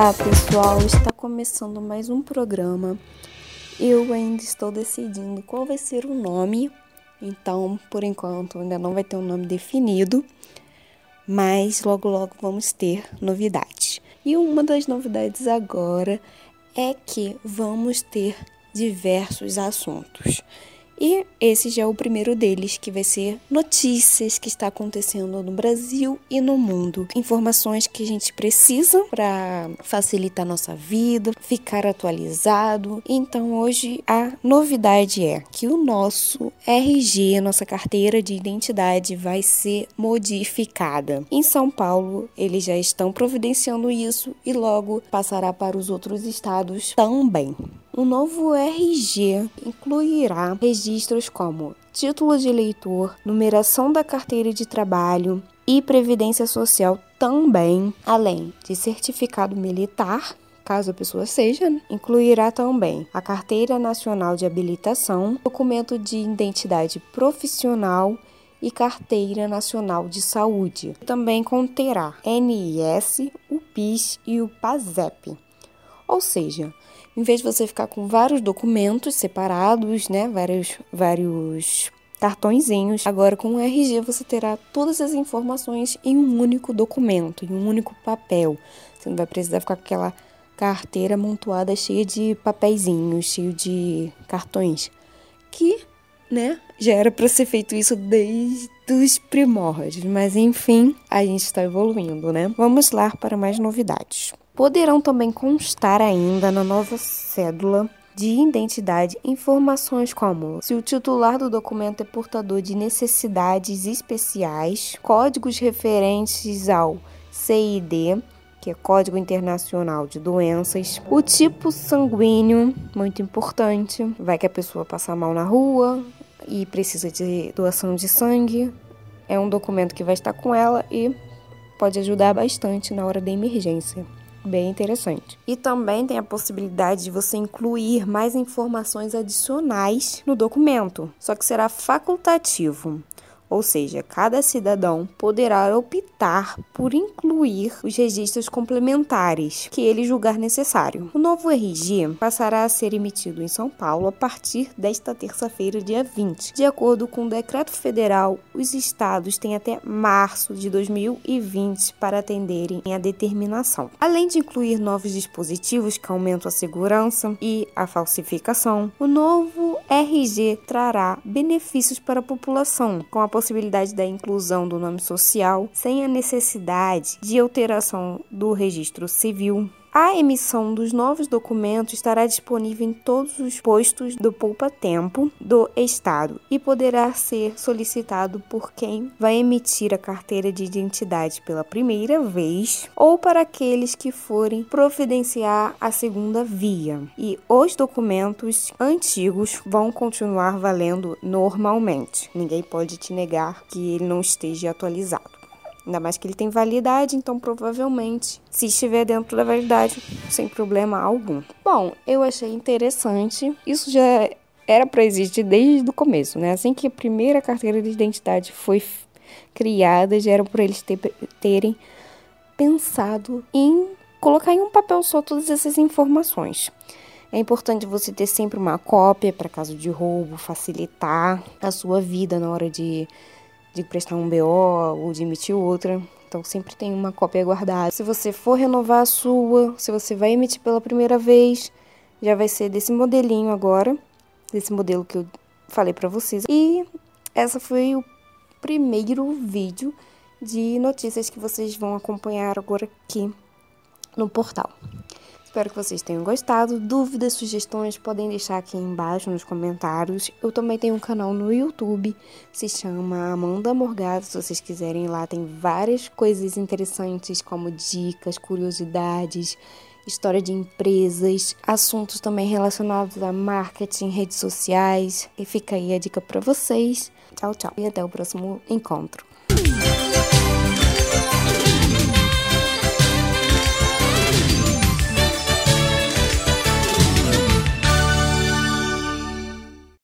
Olá pessoal, está começando mais um programa. Eu ainda estou decidindo qual vai ser o nome, então por enquanto ainda não vai ter um nome definido, mas logo logo vamos ter novidades. E uma das novidades agora é que vamos ter diversos assuntos. E esse já é o primeiro deles, que vai ser notícias que está acontecendo no Brasil e no mundo. Informações que a gente precisa para facilitar nossa vida, ficar atualizado. Então hoje a novidade é que o nosso RG, nossa carteira de identidade, vai ser modificada. Em São Paulo, eles já estão providenciando isso e logo passará para os outros estados também. O novo RG incluirá registros como título de eleitor, numeração da carteira de trabalho e previdência social também, além de certificado militar, caso a pessoa seja, né? incluirá também a Carteira Nacional de Habilitação, documento de identidade profissional e Carteira Nacional de Saúde. Também conterá NIS, o PIS e o PASEP. Ou seja, em vez de você ficar com vários documentos separados, né, vários, vários cartõezinhos, agora com o RG você terá todas as informações em um único documento, em um único papel. Você não vai precisar ficar com aquela carteira amontoada cheia de papeizinhos, cheio de cartões, que, né, já era para ser feito isso desde os primórdios, mas enfim, a gente está evoluindo, né? Vamos lá para mais novidades. Poderão também constar ainda na nova cédula de identidade informações como se o titular do documento é portador de necessidades especiais, códigos referentes ao CID, que é Código Internacional de Doenças, o tipo sanguíneo, muito importante, vai que a pessoa passa mal na rua e precisa de doação de sangue, é um documento que vai estar com ela e pode ajudar bastante na hora da emergência bem interessante. E também tem a possibilidade de você incluir mais informações adicionais no documento, só que será facultativo ou seja, cada cidadão poderá optar por incluir os registros complementares que ele julgar necessário. O novo RG passará a ser emitido em São Paulo a partir desta terça-feira, dia 20. De acordo com o decreto federal, os estados têm até março de 2020 para atenderem a determinação. Além de incluir novos dispositivos que aumentam a segurança e a falsificação, o novo RG trará benefícios para a população, com a possibilidade da inclusão do nome social sem a necessidade de alteração do registro civil, a emissão dos novos documentos estará disponível em todos os postos do Poupa Tempo do Estado e poderá ser solicitado por quem vai emitir a carteira de identidade pela primeira vez ou para aqueles que forem providenciar a segunda via. E os documentos antigos vão continuar valendo normalmente. Ninguém pode te negar que ele não esteja atualizado. Ainda mais que ele tem validade, então provavelmente, se estiver dentro da validade, sem problema algum. Bom, eu achei interessante. Isso já era para existir desde o começo, né? Assim que a primeira carteira de identidade foi criada, já era por eles ter, terem pensado em colocar em um papel só todas essas informações. É importante você ter sempre uma cópia para caso de roubo, facilitar a sua vida na hora de de prestar um BO ou de emitir outra. Então sempre tem uma cópia guardada. Se você for renovar a sua, se você vai emitir pela primeira vez, já vai ser desse modelinho agora, desse modelo que eu falei para vocês. E essa foi o primeiro vídeo de notícias que vocês vão acompanhar agora aqui no portal. Espero que vocês tenham gostado. Dúvidas, sugestões podem deixar aqui embaixo nos comentários. Eu também tenho um canal no YouTube, se chama Amanda Morgado. Se vocês quiserem ir lá, tem várias coisas interessantes, como dicas, curiosidades, história de empresas, assuntos também relacionados a marketing, redes sociais. E fica aí a dica para vocês. Tchau, tchau. E até o próximo encontro.